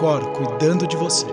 Cor cuidando de você.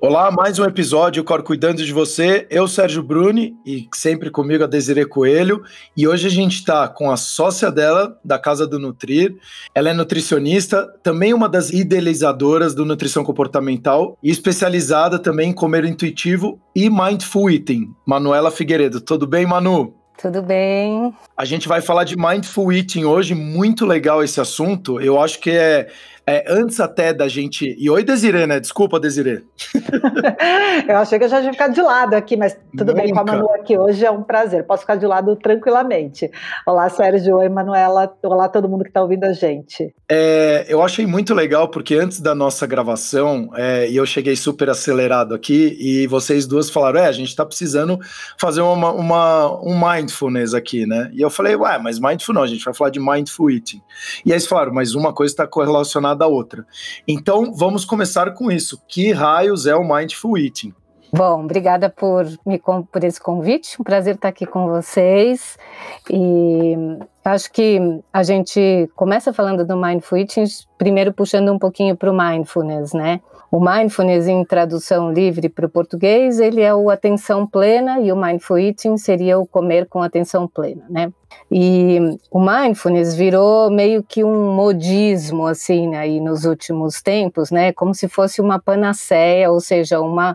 Olá, mais um episódio Cor Cuidando de Você. Eu, Sérgio Bruni, e sempre comigo a Desiree Coelho. E hoje a gente está com a sócia dela, da Casa do Nutrir. Ela é nutricionista, também uma das idealizadoras do Nutrição Comportamental e especializada também em comer intuitivo e mindful eating. Manuela Figueiredo. Tudo bem, Manu? Tudo bem. A gente vai falar de mindful eating hoje, muito legal esse assunto. Eu acho que é é, antes até da gente. E oi, Desirê, né? Desculpa, Desirê. eu achei que eu já ia ficar de lado aqui, mas tudo Nunca. bem com a Manu aqui hoje, é um prazer. Posso ficar de lado tranquilamente. Olá, Sérgio. Oi, Manuela. Olá, todo mundo que está ouvindo a gente. É, eu achei muito legal, porque antes da nossa gravação, é, e eu cheguei super acelerado aqui, e vocês duas falaram: é, a gente está precisando fazer uma, uma, um mindfulness aqui, né? E eu falei, ué, mas mindful não, a gente vai falar de mindful eating. E aí eles falaram, mas uma coisa está correlacionada da outra. Então, vamos começar com isso. Que raios é o Mindful Eating? Bom, obrigada por, me, por esse convite, um prazer estar aqui com vocês. E acho que a gente começa falando do Mindful Eating, primeiro puxando um pouquinho para o Mindfulness, né? O Mindfulness, em tradução livre para o português, ele é o atenção plena e o Mindful Eating seria o comer com atenção plena, né? E o mindfulness virou meio que um modismo assim né, aí nos últimos tempos, né? Como se fosse uma panaceia, ou seja, uma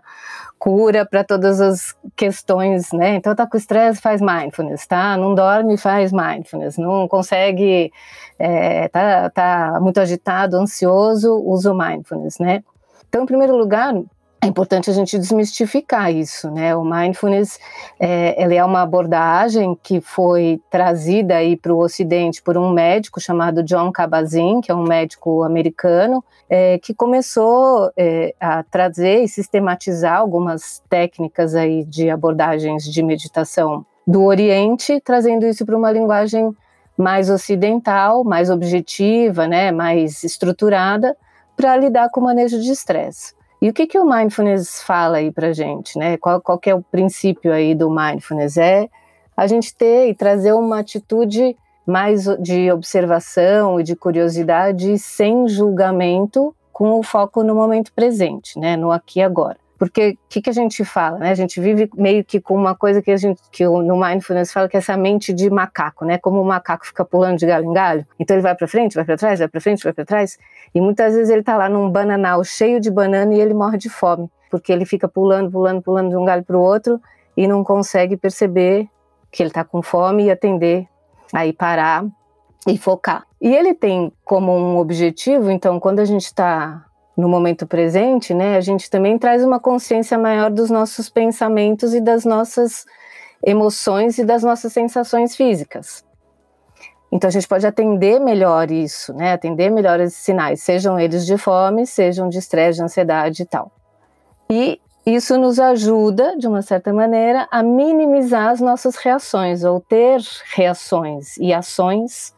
cura para todas as questões, né? Então tá com estresse, faz mindfulness, tá? Não dorme, faz mindfulness. Não consegue, é, tá, tá muito agitado, ansioso, usa o mindfulness, né? Então, em primeiro lugar, é importante a gente desmistificar isso, né? O mindfulness, é, ele é uma abordagem que foi trazida aí para o Ocidente por um médico chamado John Kabat-Zinn, que é um médico americano, é, que começou é, a trazer e sistematizar algumas técnicas aí de abordagens de meditação do Oriente, trazendo isso para uma linguagem mais ocidental, mais objetiva, né? Mais estruturada para lidar com o manejo de estresse. E o que, que o mindfulness fala aí para gente, né? Qual, qual é o princípio aí do mindfulness? É a gente ter e trazer uma atitude mais de observação e de curiosidade sem julgamento, com o foco no momento presente, né? No aqui e agora. Porque o que, que, a gente fala, né? A gente vive meio que com uma coisa que a gente, que no mindfulness fala que é essa mente de macaco, né? Como o macaco fica pulando de galho em galho, então ele vai para frente, vai para trás, vai para frente, vai para trás, e muitas vezes ele tá lá num bananal cheio de banana e ele morre de fome, porque ele fica pulando, pulando, pulando de um galho para o outro e não consegue perceber que ele está com fome e atender, aí parar e focar. E ele tem como um objetivo, então, quando a gente está no momento presente, né, a gente também traz uma consciência maior dos nossos pensamentos e das nossas emoções e das nossas sensações físicas. Então a gente pode atender melhor isso, né? Atender melhor esses sinais, sejam eles de fome, sejam de estresse, de ansiedade e tal. E isso nos ajuda, de uma certa maneira, a minimizar as nossas reações ou ter reações e ações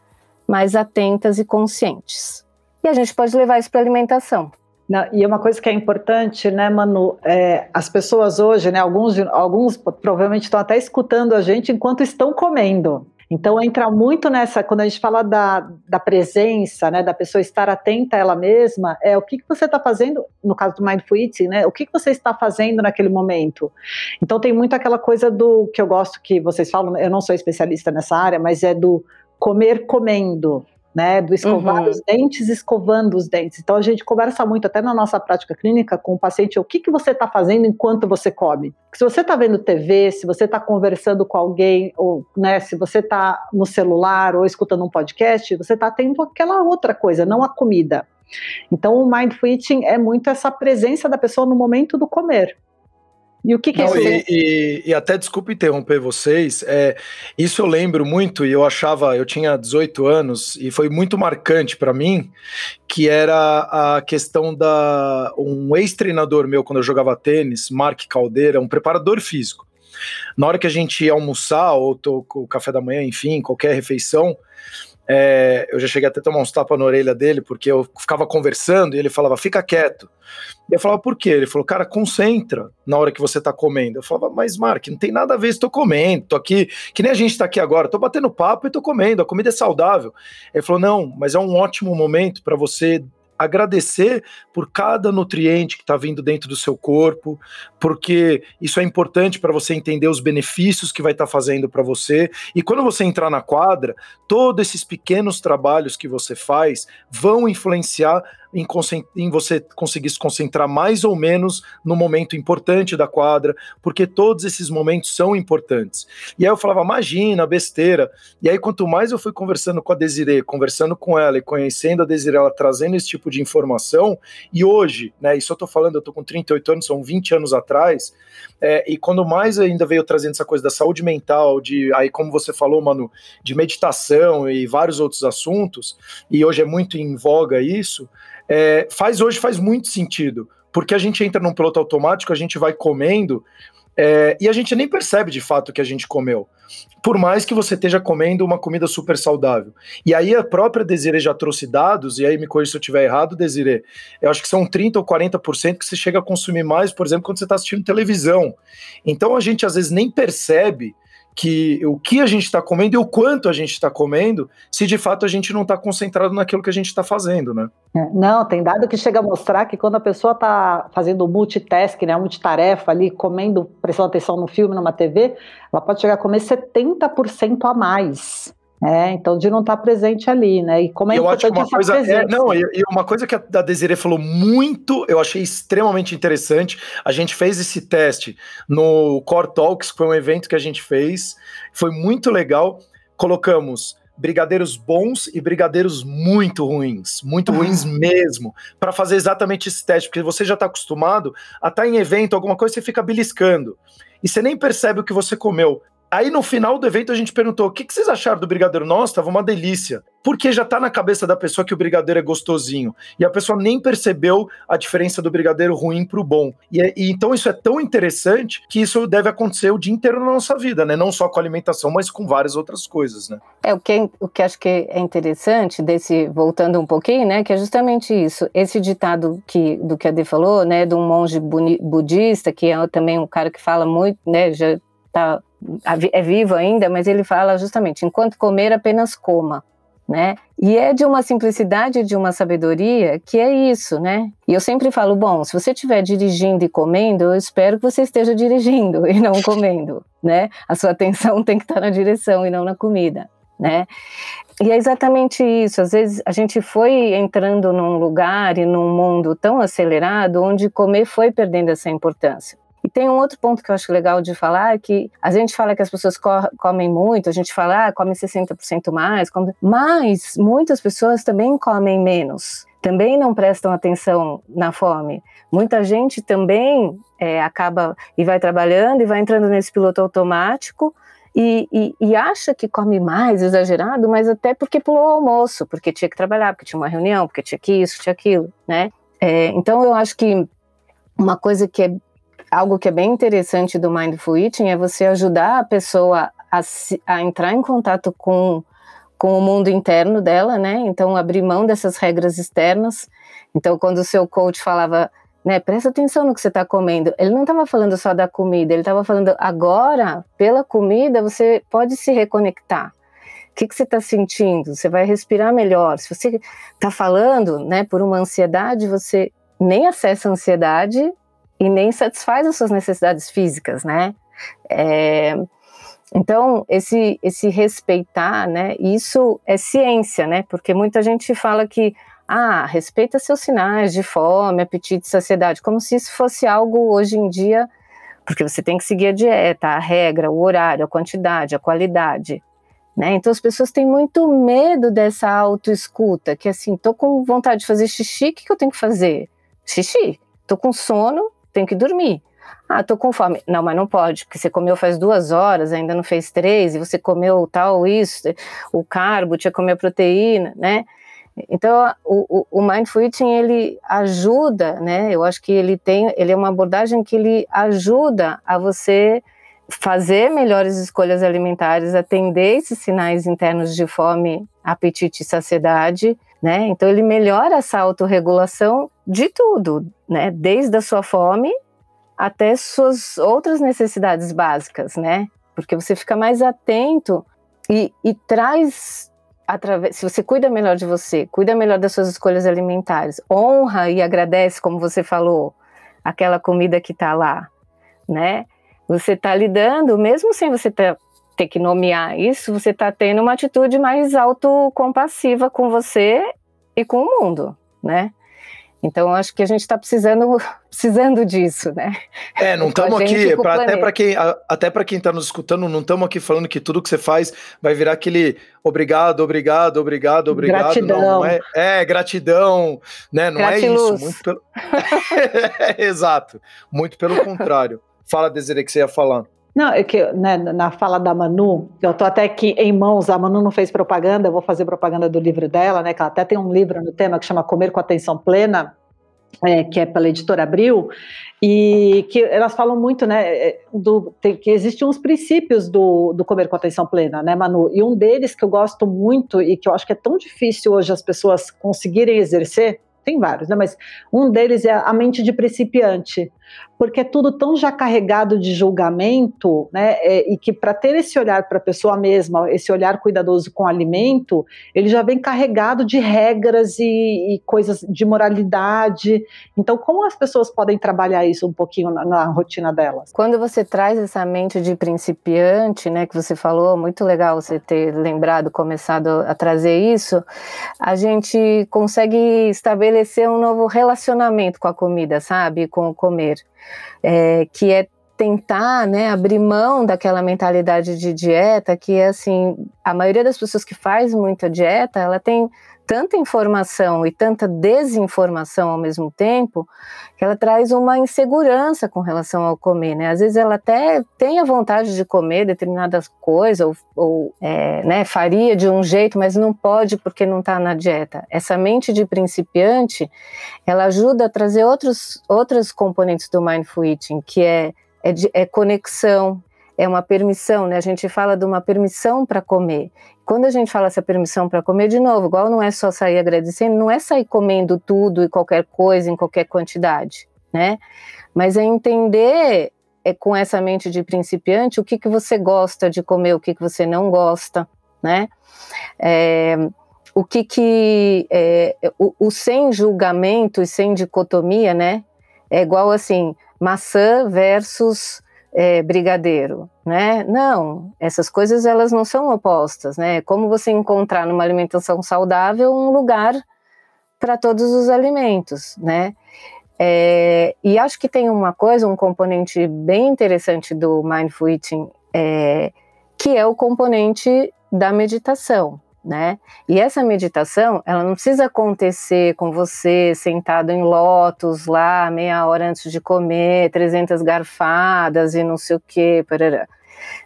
mais atentas e conscientes. E a gente pode levar isso para a alimentação. E uma coisa que é importante, né, Manu, é, as pessoas hoje, né, alguns, alguns provavelmente estão até escutando a gente enquanto estão comendo. Então entra muito nessa, quando a gente fala da, da presença, né, da pessoa estar atenta a ela mesma, é o que, que você está fazendo, no caso do Mindful Eating, né, o que, que você está fazendo naquele momento. Então tem muito aquela coisa do, que eu gosto que vocês falam, eu não sou especialista nessa área, mas é do comer comendo, né, do escovar uhum. os dentes, escovando os dentes. Então a gente conversa muito, até na nossa prática clínica, com o paciente, o que, que você está fazendo enquanto você come. Se você está vendo TV, se você está conversando com alguém, ou né, se você está no celular ou escutando um podcast, você está tendo aquela outra coisa, não a comida. Então o mindful eating é muito essa presença da pessoa no momento do comer. E o que, que Não, é isso? E, e, e, até desculpe interromper vocês, é, isso eu lembro muito e eu achava, eu tinha 18 anos e foi muito marcante para mim, que era a questão da um ex-treinador meu quando eu jogava tênis, Mark Caldeira, um preparador físico. Na hora que a gente ia almoçar ou o café da manhã, enfim, qualquer refeição, é, eu já cheguei até a tomar uns tapas na orelha dele, porque eu ficava conversando e ele falava, fica quieto. E eu falava, por quê? Ele falou, cara, concentra na hora que você tá comendo. Eu falava, mas Mark, não tem nada a ver, estou comendo, tô aqui, que nem a gente tá aqui agora, tô batendo papo e tô comendo, a comida é saudável. Ele falou, não, mas é um ótimo momento para você agradecer por cada nutriente que está vindo dentro do seu corpo, porque isso é importante para você entender os benefícios que vai estar tá fazendo para você. E quando você entrar na quadra, todos esses pequenos trabalhos que você faz vão influenciar em, em, você conseguir se concentrar mais ou menos no momento importante da quadra, porque todos esses momentos são importantes. E aí eu falava, imagina, besteira. E aí, quanto mais eu fui conversando com a Desiree, conversando com ela e conhecendo a Desiree, ela trazendo esse tipo de informação, e hoje, né, isso eu tô falando, eu tô com 38 anos, são 20 anos atrás, é, e quando mais ainda veio trazendo essa coisa da saúde mental, de aí, como você falou, mano, de meditação e vários outros assuntos, e hoje é muito em voga isso, é, faz hoje faz muito sentido, porque a gente entra num piloto automático, a gente vai comendo é, e a gente nem percebe de fato que a gente comeu. Por mais que você esteja comendo uma comida super saudável. E aí a própria Desiree já trouxe dados, e aí me corrija se eu estiver errado, Desiree. Eu acho que são 30% ou 40% que você chega a consumir mais, por exemplo, quando você está assistindo televisão. Então a gente às vezes nem percebe que o que a gente está comendo e o quanto a gente está comendo, se de fato a gente não está concentrado naquilo que a gente está fazendo, né? É, não, tem dado que chega a mostrar que quando a pessoa está fazendo multitask, né, multitarefa ali, comendo, prestando atenção no filme, numa TV, ela pode chegar a comer 70% a mais. É, então de não estar presente ali, né? E como é eu acho que uma coisa é, não, e, e, uma coisa que a, a Desiree falou muito, eu achei extremamente interessante. A gente fez esse teste no Core Talks, que foi um evento que a gente fez, foi muito legal. Colocamos brigadeiros bons e brigadeiros muito ruins, muito ruins mesmo, para fazer exatamente esse teste, porque você já está acostumado a estar tá em evento, alguma coisa, você fica beliscando. E você nem percebe o que você comeu. Aí no final do evento a gente perguntou: o que, que vocês acharam do brigadeiro? Nossa, tava uma delícia. Porque já tá na cabeça da pessoa que o brigadeiro é gostosinho. E a pessoa nem percebeu a diferença do brigadeiro ruim pro bom. E, é, e então isso é tão interessante que isso deve acontecer o dia inteiro na nossa vida, né? Não só com alimentação, mas com várias outras coisas, né? É o que, o que acho que é interessante desse, voltando um pouquinho, né? Que é justamente isso. Esse ditado que, do que a Dê falou, né? De um monge budista, que é também um cara que fala muito, né? Já tá é vivo ainda, mas ele fala justamente: enquanto comer, apenas coma. Né? E é de uma simplicidade, de uma sabedoria que é isso, né? E eu sempre falo, bom, se você estiver dirigindo e comendo, eu espero que você esteja dirigindo e não comendo, né? A sua atenção tem que estar na direção e não na comida, né? E é exatamente isso. Às vezes a gente foi entrando num lugar e num mundo tão acelerado onde comer foi perdendo essa importância. E tem um outro ponto que eu acho legal de falar, que a gente fala que as pessoas co comem muito, a gente fala, ah, come 60% mais, come... mas muitas pessoas também comem menos, também não prestam atenção na fome. Muita gente também é, acaba e vai trabalhando e vai entrando nesse piloto automático, e, e, e, acha que come mais, exagerado, mas até porque pulou o almoço, porque tinha que trabalhar, porque tinha uma reunião, porque tinha que isso, tinha aquilo, né? É, então eu acho que uma coisa que é algo que é bem interessante do Mindful Eating é você ajudar a pessoa a, a entrar em contato com, com o mundo interno dela, né? Então, abrir mão dessas regras externas. Então, quando o seu coach falava, né, presta atenção no que você está comendo, ele não estava falando só da comida, ele estava falando agora, pela comida, você pode se reconectar. O que, que você está sentindo? Você vai respirar melhor. Se você está falando, né, por uma ansiedade, você nem acessa a ansiedade e nem satisfaz as suas necessidades físicas, né? É, então, esse, esse respeitar, né, isso é ciência, né, porque muita gente fala que, ah, respeita seus sinais de fome, apetite, saciedade, como se isso fosse algo hoje em dia, porque você tem que seguir a dieta, a regra, o horário, a quantidade, a qualidade, né, então as pessoas têm muito medo dessa autoescuta, que assim, tô com vontade de fazer xixi, o que, que eu tenho que fazer? Xixi. Tô com sono, tenho que dormir. Ah, tô com fome. Não, mas não pode, porque você comeu faz duas horas, ainda não fez três, e você comeu tal, isso, o carbo, tinha comer a proteína, né? Então, o, o, o Mindful Eating, ele ajuda, né? Eu acho que ele tem, ele é uma abordagem que ele ajuda a você fazer melhores escolhas alimentares, atender esses sinais internos de fome, apetite e saciedade, né? Então ele melhora essa autorregulação de tudo, né? Desde a sua fome até suas outras necessidades básicas, né? Porque você fica mais atento e, e traz através, se você cuida melhor de você, cuida melhor das suas escolhas alimentares, honra e agradece, como você falou, aquela comida que está lá, né? Você está lidando, mesmo sem você ter, ter que nomear isso, você está tendo uma atitude mais autocompassiva com você e com o mundo, né? Então, acho que a gente está precisando, precisando disso, né? É, não estamos aqui, pra, até para quem até para quem está nos escutando, não estamos aqui falando que tudo que você faz vai virar aquele obrigado, obrigado, obrigado, obrigado. Gratidão. Não, não é, é, gratidão, né? Não Gratiluz. é isso. Muito pelo... Exato. Muito pelo contrário. Fala, Desiree, que você ia falar. Não, é que né, na fala da Manu, eu estou até aqui em mãos, a Manu não fez propaganda, eu vou fazer propaganda do livro dela, né? Que ela até tem um livro no tema que chama Comer com Atenção Plena, é, que é pela editora Abril, e que elas falam muito, né, é, do, tem, que existem uns princípios do, do comer com atenção plena, né, Manu? E um deles que eu gosto muito e que eu acho que é tão difícil hoje as pessoas conseguirem exercer, tem vários, né? Mas um deles é a mente de principiante, porque é tudo tão já carregado de julgamento, né? É, e que para ter esse olhar para a pessoa mesma, esse olhar cuidadoso com o alimento, ele já vem carregado de regras e, e coisas de moralidade. Então, como as pessoas podem trabalhar isso um pouquinho na, na, rotina delas? Quando você traz essa mente de principiante, né? Que você falou, muito legal você ter lembrado, começado a trazer isso, a gente consegue estabelecer um novo relacionamento com a comida, sabe? Com o comer é, que é tentar né, abrir mão daquela mentalidade de dieta que é assim, a maioria das pessoas que faz muita dieta, ela tem tanta informação e tanta desinformação ao mesmo tempo que ela traz uma insegurança com relação ao comer, né? Às vezes ela até tem a vontade de comer determinadas coisas ou, ou é, né, faria de um jeito, mas não pode porque não está na dieta. Essa mente de principiante, ela ajuda a trazer outros, outros componentes do mindful eating, que é, é, de, é conexão, é uma permissão, né? A gente fala de uma permissão para comer. Quando a gente fala essa permissão para comer, de novo, igual não é só sair agradecendo, não é sair comendo tudo e qualquer coisa em qualquer quantidade, né? Mas é entender é, com essa mente de principiante o que, que você gosta de comer, o que, que você não gosta, né? É, o que que é, o, o, sem julgamento e sem dicotomia, né? É igual assim, maçã versus é, brigadeiro, né? Não, essas coisas elas não são opostas, né? Como você encontrar numa alimentação saudável um lugar para todos os alimentos, né? É, e acho que tem uma coisa, um componente bem interessante do mindful eating, é, que é o componente da meditação, né? E essa meditação, ela não precisa acontecer com você sentado em lótus lá, meia hora antes de comer, 300 garfadas e não sei o que, parará,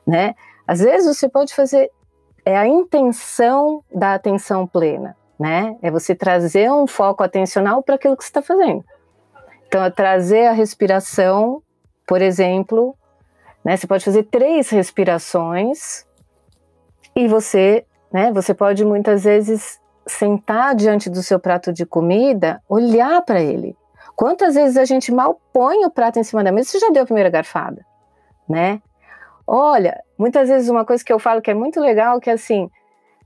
né? Às vezes você pode fazer é a intenção da atenção plena, né? É você trazer um foco atencional para aquilo que você está fazendo. Então, é trazer a respiração, por exemplo, né? Você pode fazer três respirações e você né? Você pode muitas vezes sentar diante do seu prato de comida, olhar para ele. Quantas vezes a gente mal põe o prato em cima da mesa, você já deu a primeira garfada, né? Olha, muitas vezes uma coisa que eu falo que é muito legal, que é assim,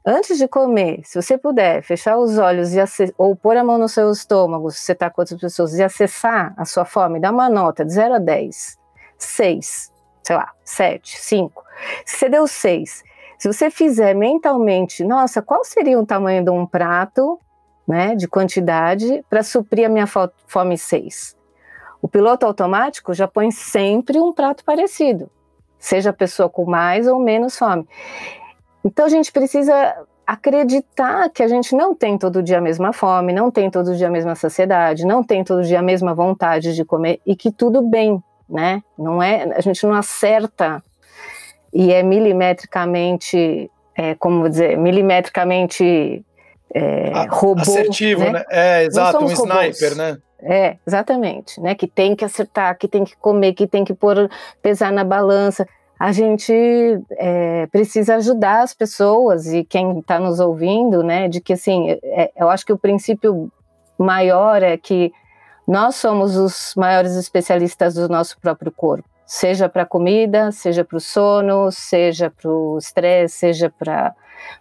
antes de comer, se você puder fechar os olhos e ou pôr a mão no seu estômago, se você está com outras pessoas, e acessar a sua fome, dá uma nota de 0 a 10, 6, sei lá, 7, 5. Se você deu 6, se você fizer mentalmente, nossa, qual seria o tamanho de um prato, né, de quantidade, para suprir a minha fome 6? O piloto automático já põe sempre um prato parecido, seja a pessoa com mais ou menos fome. Então a gente precisa acreditar que a gente não tem todo dia a mesma fome, não tem todo dia a mesma saciedade, não tem todo dia a mesma vontade de comer e que tudo bem, né? Não é, a gente não acerta e é milimetricamente, é, como dizer, milimetricamente é, robô. Assertivo, né? né? É, exato, um sniper, né? É, exatamente, né? Que tem que acertar, que tem que comer, que tem que pôr, pesar na balança. A gente é, precisa ajudar as pessoas e quem está nos ouvindo, né? De que assim, é, eu acho que o princípio maior é que nós somos os maiores especialistas do nosso próprio corpo seja para a comida, seja para o sono, seja para o estresse, seja para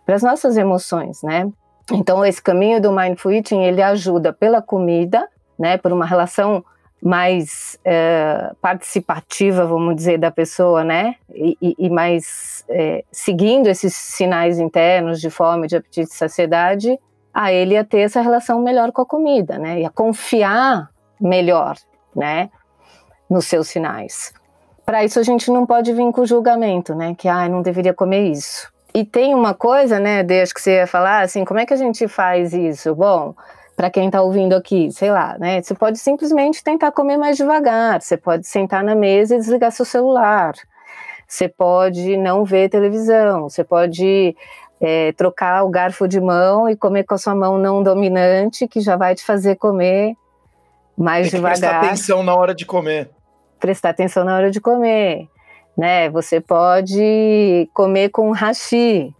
as nossas emoções, né? Então, esse caminho do Mindful Eating, ele ajuda pela comida, né, por uma relação mais é, participativa, vamos dizer, da pessoa, né, e, e mais é, seguindo esses sinais internos de fome, de apetite e saciedade, a ele a ter essa relação melhor com a comida, né, e a confiar melhor, né, nos seus sinais. Para isso a gente não pode vir com julgamento, né, que ah, não deveria comer isso. E tem uma coisa, né, desde que você ia falar, assim, como é que a gente faz isso? Bom, para quem está ouvindo aqui, sei lá, né? Você pode simplesmente tentar comer mais devagar, você pode sentar na mesa e desligar seu celular, você pode não ver televisão, você pode é, trocar o garfo de mão e comer com a sua mão não dominante, que já vai te fazer comer mais Tem devagar. Prestar atenção na hora de comer. Prestar atenção na hora de comer né? Você pode comer com hashi,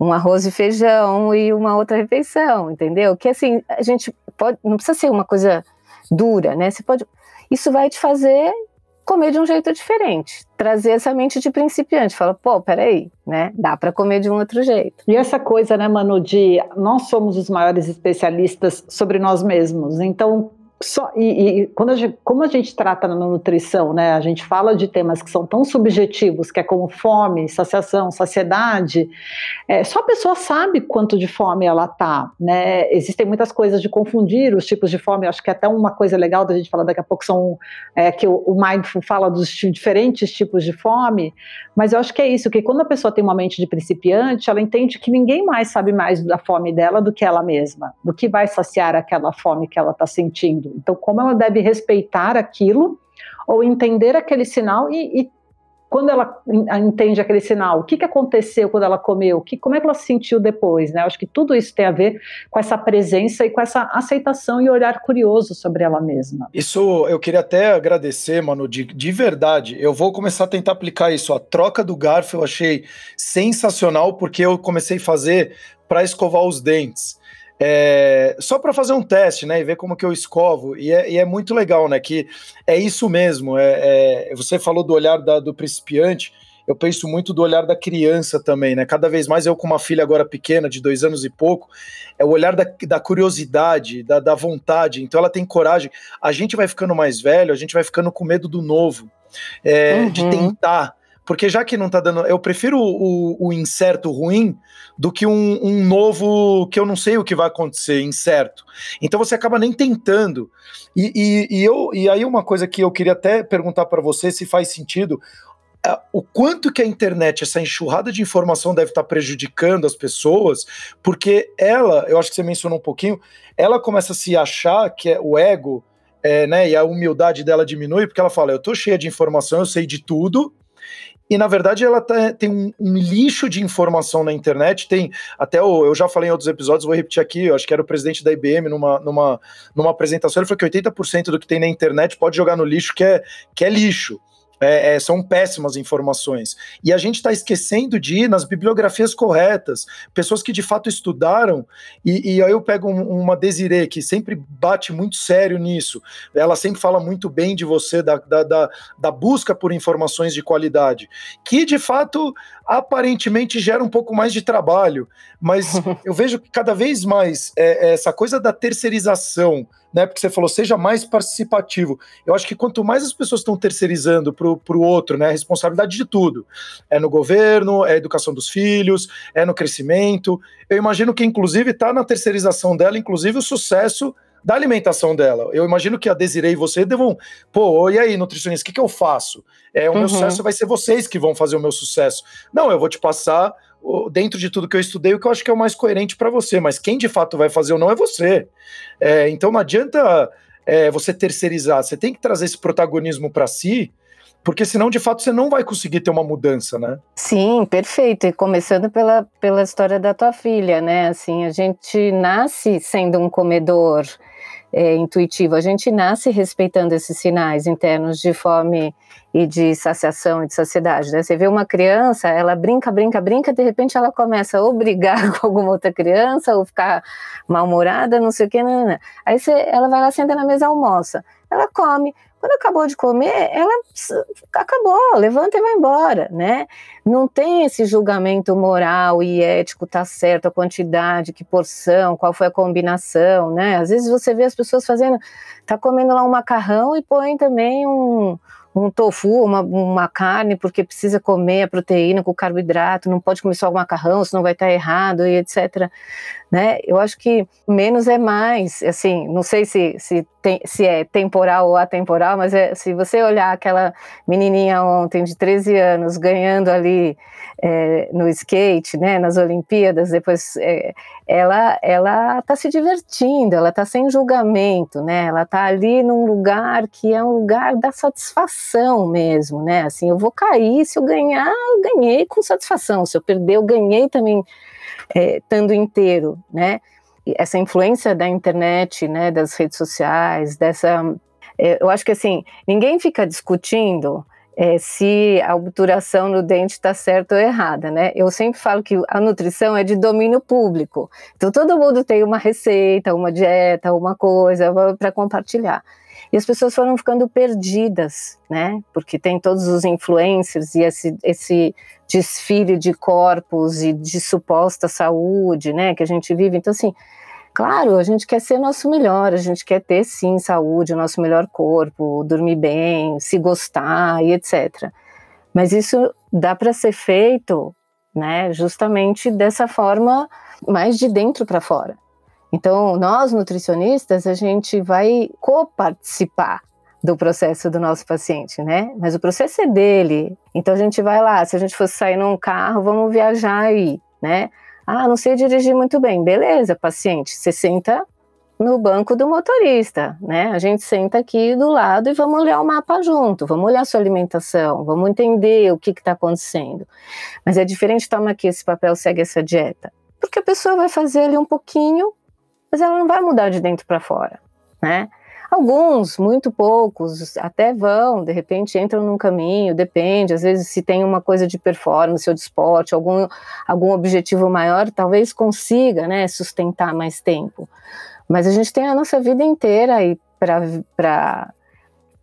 um arroz e feijão e uma outra refeição, entendeu? Que assim, a gente pode, não precisa ser uma coisa dura, né? Você pode, isso vai te fazer comer de um jeito diferente, trazer essa mente de principiante, fala, pô, peraí, né? Dá para comer de um outro jeito. E essa coisa, né, Manu, de nós somos os maiores especialistas sobre nós mesmos, então só, e, e quando a gente, como a gente trata na nutrição, né, a gente fala de temas que são tão subjetivos, que é como fome, saciação, saciedade, é, só a pessoa sabe quanto de fome ela tá, né? Existem muitas coisas de confundir os tipos de fome. Acho que até uma coisa legal da gente falar daqui a pouco são é, que o, o mindful fala dos diferentes tipos de fome, mas eu acho que é isso, que quando a pessoa tem uma mente de principiante, ela entende que ninguém mais sabe mais da fome dela do que ela mesma, do que vai saciar aquela fome que ela está sentindo. Então, como ela deve respeitar aquilo ou entender aquele sinal e, e quando ela entende aquele sinal, o que, que aconteceu quando ela comeu, que, como é que ela se sentiu depois, né? Acho que tudo isso tem a ver com essa presença e com essa aceitação e olhar curioso sobre ela mesma. Isso eu queria até agradecer, mano, de, de verdade. Eu vou começar a tentar aplicar isso. A troca do garfo eu achei sensacional, porque eu comecei a fazer para escovar os dentes. É, só para fazer um teste, né, e ver como que eu escovo, e é, e é muito legal, né, que é isso mesmo, é, é você falou do olhar da, do principiante, eu penso muito do olhar da criança também, né, cada vez mais eu com uma filha agora pequena, de dois anos e pouco, é o olhar da, da curiosidade, da, da vontade, então ela tem coragem, a gente vai ficando mais velho, a gente vai ficando com medo do novo, é, uhum. de tentar, porque já que não tá dando. Eu prefiro o, o incerto ruim do que um, um, novo que eu não sei o que vai acontecer, incerto. Então você acaba nem tentando. E, e, e eu, e aí uma coisa que eu queria até perguntar para você se faz sentido. É, o quanto que a internet, essa enxurrada de informação deve estar tá prejudicando as pessoas, porque ela, eu acho que você mencionou um pouquinho, ela começa a se achar que é o ego, é, né, e a humildade dela diminui, porque ela fala, eu tô cheia de informação, eu sei de tudo, e na verdade ela tá, tem um, um, lixo de informação na internet. Tem até o, eu já falei em outros episódios, vou repetir aqui. Eu acho que era o presidente da IBM numa, numa, numa apresentação. Ele falou que 80% do que tem na internet pode jogar no lixo, que é, que é lixo. É, é, são péssimas informações. E a gente está esquecendo de ir nas bibliografias corretas, pessoas que de fato estudaram, e, e aí eu pego um, uma Desiree que sempre bate muito sério nisso, ela sempre fala muito bem de você, da, da, da, da busca por informações de qualidade, que de fato aparentemente gera um pouco mais de trabalho, mas eu vejo que cada vez mais é, é essa coisa da terceirização né? Porque você falou, seja mais participativo. Eu acho que quanto mais as pessoas estão terceirizando para o outro, né? A responsabilidade de tudo. É no governo, é a educação dos filhos, é no crescimento. Eu imagino que, inclusive, está na terceirização dela, inclusive, o sucesso da alimentação dela. Eu imagino que a Desirei e você devam, pô, e aí, nutricionista, o que, que eu faço? É, o uhum. meu sucesso vai ser vocês que vão fazer o meu sucesso. Não, eu vou te passar dentro de tudo que eu estudei, o que eu acho que é o mais coerente para você, mas quem de fato vai fazer ou não é você. É, então não adianta é, você terceirizar, você tem que trazer esse protagonismo para si, porque senão de fato você não vai conseguir ter uma mudança, né? Sim, perfeito. E começando pela, pela história da tua filha, né? Assim, a gente nasce sendo um comedor é, intuitivo. A gente nasce respeitando esses sinais internos de fome e de saciação e de saciedade. Né? Você vê uma criança, ela brinca, brinca, brinca, de repente ela começa a brigar com alguma outra criança ou ficar mal-humorada, não sei o que, não, não, não. aí você, ela vai lá, senta na mesa almoça. Ela come, Quando acabou de comer, ela acabou, levanta e vai embora, né? Não tem esse julgamento moral e ético, tá certo a quantidade, que porção, qual foi a combinação, né? Às vezes você vê as pessoas fazendo, tá comendo lá um macarrão e põe também um, um tofu, uma, uma carne, porque precisa comer a proteína com carboidrato, não pode comer só o macarrão, senão vai estar errado e etc. Né? Eu acho que menos é mais, assim, não sei se, se, tem, se é temporal ou atemporal, mas é, se você olhar aquela menininha ontem de 13 anos ganhando ali é, no skate, né, nas Olimpíadas, depois é, ela ela está se divertindo, ela está sem julgamento, né, ela está ali num lugar que é um lugar da satisfação mesmo, né, assim, eu vou cair, se eu ganhar, eu ganhei com satisfação, se eu perder, eu ganhei também é, estando inteiro, né? Essa influência da internet, né, das redes sociais, dessa, é, eu acho que assim ninguém fica discutindo é, se a obturação no dente está certa ou errada, né? Eu sempre falo que a nutrição é de domínio público, então todo mundo tem uma receita, uma dieta, uma coisa para compartilhar. E as pessoas foram ficando perdidas, né? Porque tem todos os influencers e esse, esse desfile de corpos e de suposta saúde, né? Que a gente vive. Então, assim, claro, a gente quer ser nosso melhor, a gente quer ter sim saúde, o nosso melhor corpo, dormir bem, se gostar e etc. Mas isso dá para ser feito, né? Justamente dessa forma, mais de dentro para fora. Então, nós nutricionistas, a gente vai coparticipar do processo do nosso paciente, né? Mas o processo é dele. Então a gente vai lá, se a gente fosse sair num carro, vamos viajar aí, né? Ah, não sei dirigir muito bem. Beleza, paciente, você senta no banco do motorista, né? A gente senta aqui do lado e vamos olhar o mapa junto, vamos olhar a sua alimentação, vamos entender o que está acontecendo. Mas é diferente, toma aqui esse papel, segue essa dieta. Porque a pessoa vai fazer ali um pouquinho mas ela não vai mudar de dentro para fora, né? Alguns, muito poucos, até vão, de repente entram num caminho, depende, às vezes se tem uma coisa de performance ou de esporte, algum, algum objetivo maior, talvez consiga, né, sustentar mais tempo. Mas a gente tem a nossa vida inteira aí para...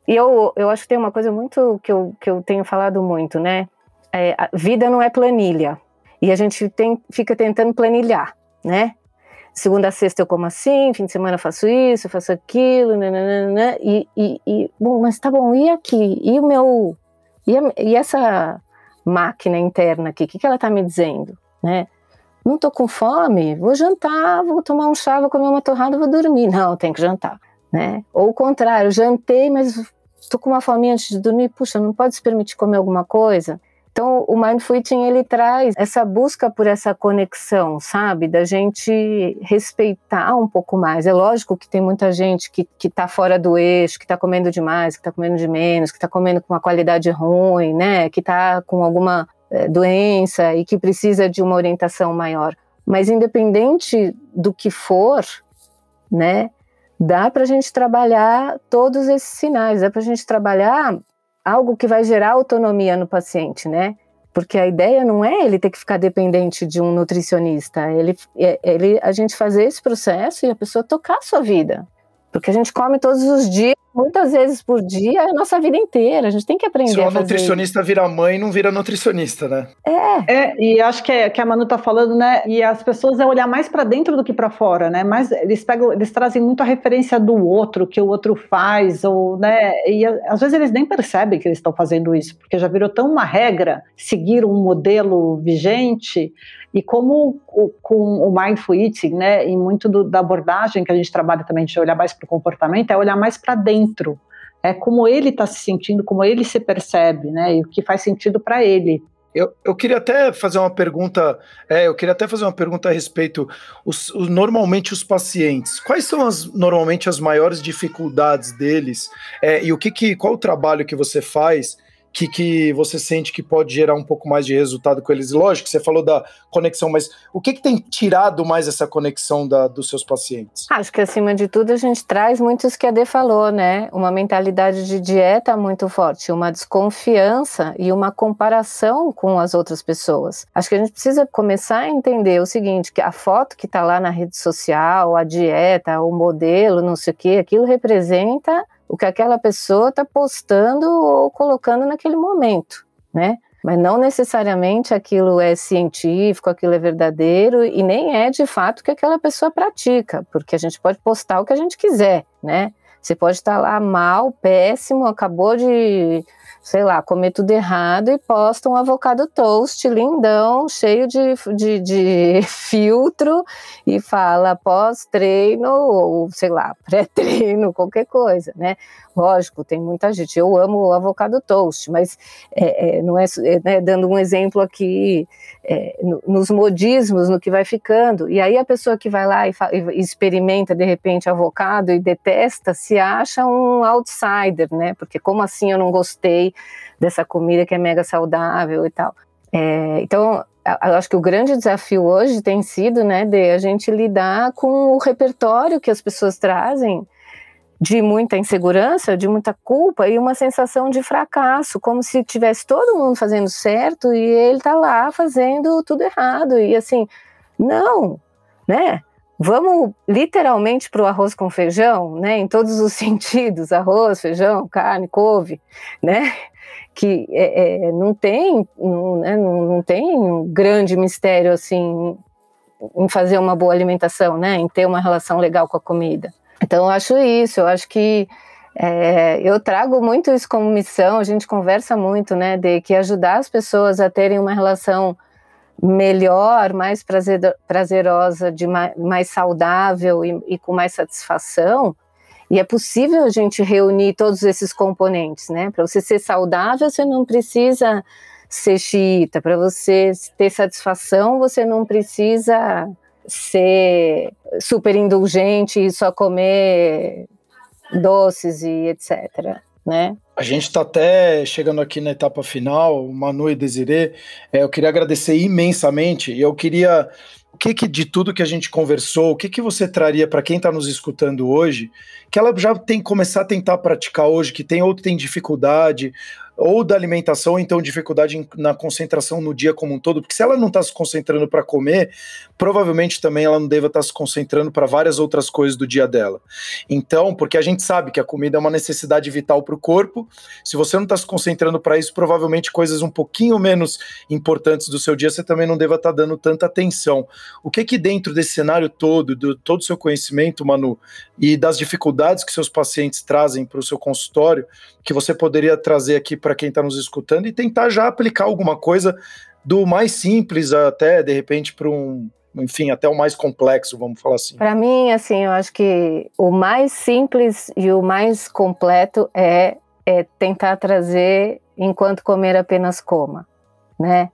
E eu, eu acho que tem uma coisa muito que eu, que eu tenho falado muito, né? É, vida não é planilha. E a gente tem, fica tentando planilhar, né? Segunda a sexta eu como assim, fim de semana eu faço isso, eu faço aquilo, nananana, e, e, e, bom, mas tá bom, e aqui? E o meu, e, a, e essa máquina interna aqui, o que, que ela tá me dizendo, né? Não tô com fome, vou jantar, vou tomar um chá, vou comer uma torrada, vou dormir. Não, tem que jantar, né? Ou o contrário, jantei, mas tô com uma fome antes de dormir, puxa, não pode se permitir comer alguma coisa? Então, o Mindful Eating, ele traz essa busca por essa conexão, sabe? Da gente respeitar um pouco mais. É lógico que tem muita gente que, que tá fora do eixo, que tá comendo demais, que tá comendo de menos, que tá comendo com uma qualidade ruim, né? Que tá com alguma é, doença e que precisa de uma orientação maior. Mas independente do que for, né? Dá para a gente trabalhar todos esses sinais, dá para a gente trabalhar algo que vai gerar autonomia no paciente, né? Porque a ideia não é ele ter que ficar dependente de um nutricionista, ele, é, ele a gente fazer esse processo e a pessoa tocar a sua vida. Porque a gente come todos os dias, muitas vezes por dia, a nossa vida inteira. A gente tem que aprender Se a fazer. nutricionista vira mãe, não vira nutricionista, né? É. é e acho que, é, que a Manu tá falando, né? E as pessoas é olhar mais para dentro do que para fora, né? Mas eles pegam, eles trazem muito a referência do outro, que o outro faz, ou, né? E às vezes eles nem percebem que eles estão fazendo isso, porque já virou tão uma regra seguir um modelo vigente e como o, com o mindful eating, né, e muito do, da abordagem que a gente trabalha também de olhar mais para o comportamento, é olhar mais para dentro, é como ele está se sentindo, como ele se percebe, né, e o que faz sentido para ele. Eu, eu queria até fazer uma pergunta, é, eu queria até fazer uma pergunta a respeito, os, os, normalmente os pacientes, quais são as, normalmente as maiores dificuldades deles, é, e o que, que qual o trabalho que você faz que, que você sente que pode gerar um pouco mais de resultado com eles? Lógico, você falou da conexão, mas o que, que tem tirado mais essa conexão da, dos seus pacientes? Acho que acima de tudo a gente traz muitos que a Dê falou, né? Uma mentalidade de dieta muito forte, uma desconfiança e uma comparação com as outras pessoas. Acho que a gente precisa começar a entender o seguinte, que a foto que está lá na rede social, a dieta, o modelo, não sei o quê, aquilo representa o que aquela pessoa está postando ou colocando naquele momento, né? Mas não necessariamente aquilo é científico, aquilo é verdadeiro e nem é de fato que aquela pessoa pratica, porque a gente pode postar o que a gente quiser, né? Você pode estar lá mal, péssimo, acabou de sei lá, comer tudo errado e posta um avocado toast lindão, cheio de, de, de filtro e fala pós-treino ou, sei lá, pré-treino, qualquer coisa, né? Lógico, tem muita gente, eu amo o avocado toast, mas é, é, não é, é né, dando um exemplo aqui, é, no, nos modismos, no que vai ficando, e aí a pessoa que vai lá e, e experimenta de repente avocado e detesta, se acha um outsider, né? Porque como assim eu não gostei dessa comida que é mega saudável e tal. É, então, eu acho que o grande desafio hoje tem sido, né, de a gente lidar com o repertório que as pessoas trazem de muita insegurança, de muita culpa e uma sensação de fracasso, como se tivesse todo mundo fazendo certo e ele tá lá fazendo tudo errado. E assim, não, né? Vamos literalmente para o arroz com feijão, né? Em todos os sentidos, arroz, feijão, carne, couve, né? Que é, é, não tem, não, né? não, não tem um grande mistério assim em fazer uma boa alimentação, né? Em ter uma relação legal com a comida. Então eu acho isso, eu acho que é, eu trago muito isso como missão. A gente conversa muito, né? De que ajudar as pessoas a terem uma relação melhor, mais prazer, prazerosa, de mais, mais saudável e, e, com mais satisfação. E é possível a gente reunir todos esses componentes, né? Para você ser saudável, você não precisa ser xiita. Para você ter satisfação, você não precisa ser super indulgente e só comer doces e etc né? A gente está até chegando aqui na etapa final, Manu e Desirê. É, eu queria agradecer imensamente e eu queria. O que, que de tudo que a gente conversou, o que, que você traria para quem está nos escutando hoje, que ela já tem que começar a tentar praticar hoje, que tem ou tem dificuldade, ou da alimentação, ou então dificuldade na concentração no dia como um todo, porque se ela não está se concentrando para comer, provavelmente também ela não deva estar tá se concentrando para várias outras coisas do dia dela. Então, porque a gente sabe que a comida é uma necessidade vital para o corpo, se você não está se concentrando para isso, provavelmente coisas um pouquinho menos importantes do seu dia você também não deva estar tá dando tanta atenção. O que que dentro desse cenário todo, do todo o seu conhecimento, Manu, e das dificuldades que seus pacientes trazem para o seu consultório, que você poderia trazer aqui para quem está nos escutando e tentar já aplicar alguma coisa do mais simples até, de repente, para um, enfim, até o mais complexo, vamos falar assim. Para mim, assim, eu acho que o mais simples e o mais completo é, é tentar trazer enquanto comer apenas coma, né?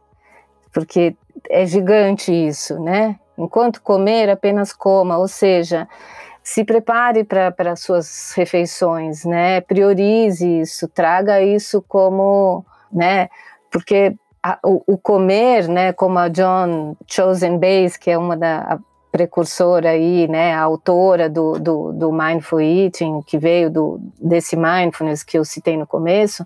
Porque é gigante isso, né? Enquanto comer apenas coma, ou seja, se prepare para suas refeições, né? Priorize isso, traga isso como, né? Porque a, o, o, comer, né? Como a John Chosen Base, que é uma da precursora aí, né? A autora do, do, do Mindful Eating, que veio do, desse mindfulness que eu citei no começo,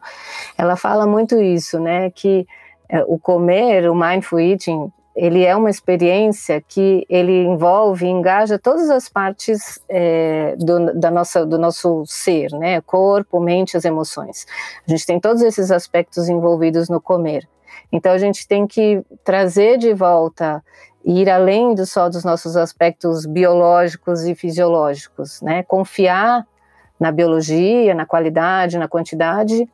ela fala muito isso, né? Que é, o comer, o mindful eating, ele é uma experiência que ele envolve, engaja todas as partes é, do, da nossa, do nosso ser, né? Corpo, mente, as emoções. A gente tem todos esses aspectos envolvidos no comer. Então a gente tem que trazer de volta ir além do só dos nossos aspectos biológicos e fisiológicos, né? Confiar na biologia, na qualidade, na quantidade,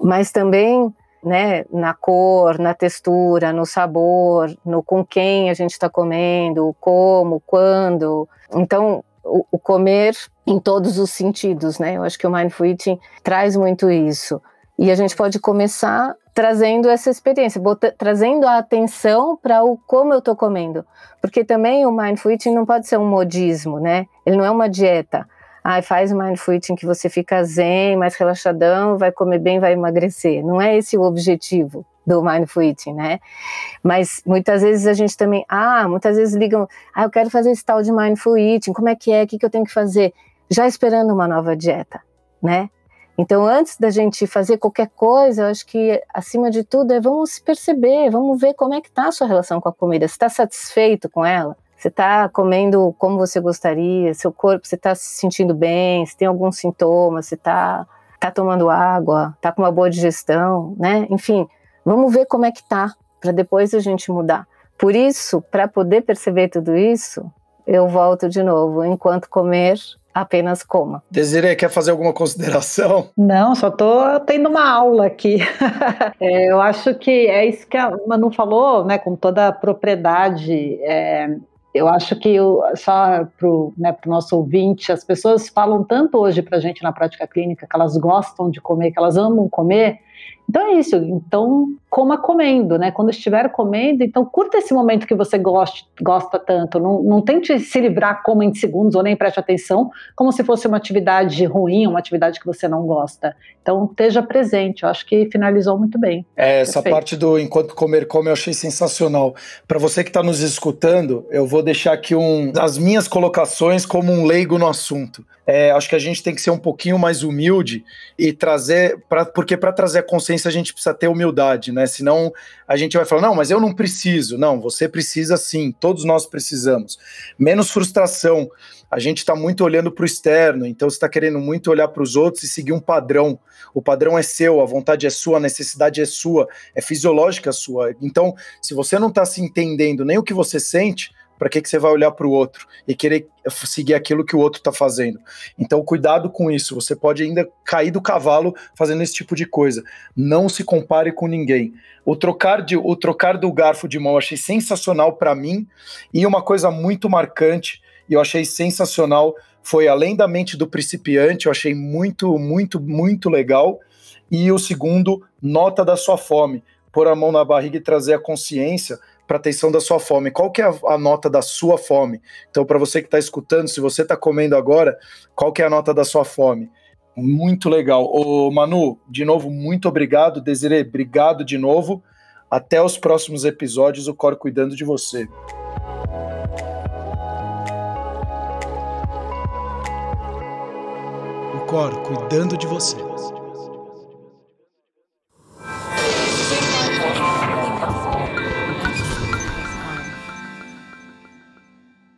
mas também né, na cor, na textura, no sabor, no com quem a gente está comendo, como, quando. Então, o, o, comer em todos os sentidos, né? Eu acho que o Mindful Eating traz muito isso. E a gente pode começar trazendo essa experiência, trazendo a atenção para o como eu estou comendo. Porque também o Mindful Eating não pode ser um modismo, né? Ele não é uma dieta ah, faz mindful eating que você fica zen, mais relaxadão, vai comer bem, vai emagrecer. Não é esse o objetivo do mindful eating, né? Mas muitas vezes a gente também, ah, muitas vezes ligam, ah, eu quero fazer esse tal de mindful eating, como é que é, o que, que eu tenho que fazer? Já esperando uma nova dieta, né? Então, antes da gente fazer qualquer coisa, eu acho que, acima de tudo, é vamos se perceber, vamos ver como é que está a sua relação com a comida. Você está satisfeito com ela? Você está comendo como você gostaria? Seu corpo, você está se sentindo bem? Se tem algum sintoma? Você está tá tomando água? Está com uma boa digestão, né? Enfim, vamos ver como é que tá para depois a gente mudar. Por isso, para poder perceber tudo isso, eu volto de novo. Enquanto comer, apenas coma. Desiree, quer fazer alguma consideração? Não, só estou tendo uma aula aqui. é, eu acho que é isso que a Manu falou, né, com toda a propriedade. É, eu acho que eu, só para o né, nosso ouvinte, as pessoas falam tanto hoje para a gente na prática clínica que elas gostam de comer, que elas amam comer, então é isso. Então coma comendo, né? Quando estiver comendo, então curta esse momento que você gosta, gosta tanto. Não, não tente se livrar como em segundos ou nem preste atenção, como se fosse uma atividade ruim, uma atividade que você não gosta. Então esteja presente. Eu acho que finalizou muito bem. É, essa Perfeito. parte do enquanto comer come eu achei sensacional. Para você que está nos escutando, eu vou deixar aqui um, as minhas colocações como um leigo no assunto. É, acho que a gente tem que ser um pouquinho mais humilde e trazer, pra, porque para trazer a consciência a gente precisa ter humildade, né? Senão a gente vai falar, não, mas eu não preciso. Não, você precisa sim, todos nós precisamos. Menos frustração. A gente está muito olhando para o externo, então você está querendo muito olhar para os outros e seguir um padrão. O padrão é seu, a vontade é sua, a necessidade é sua, é fisiológica sua. Então, se você não está se entendendo nem o que você sente, para que, que você vai olhar para o outro e querer seguir aquilo que o outro está fazendo? Então, cuidado com isso. Você pode ainda cair do cavalo fazendo esse tipo de coisa. Não se compare com ninguém. O trocar, de, o trocar do garfo de mão achei sensacional para mim e uma coisa muito marcante e eu achei sensacional foi além da mente do principiante. Eu achei muito, muito, muito legal. E o segundo, nota da sua fome. Pôr a mão na barriga e trazer a consciência para atenção da sua fome. Qual que é a, a nota da sua fome? Então, para você que está escutando, se você está comendo agora, qual que é a nota da sua fome? Muito legal. Ô, Manu, de novo, muito obrigado. Desiree, obrigado de novo. Até os próximos episódios, o Cor cuidando de você. O Cor cuidando de você.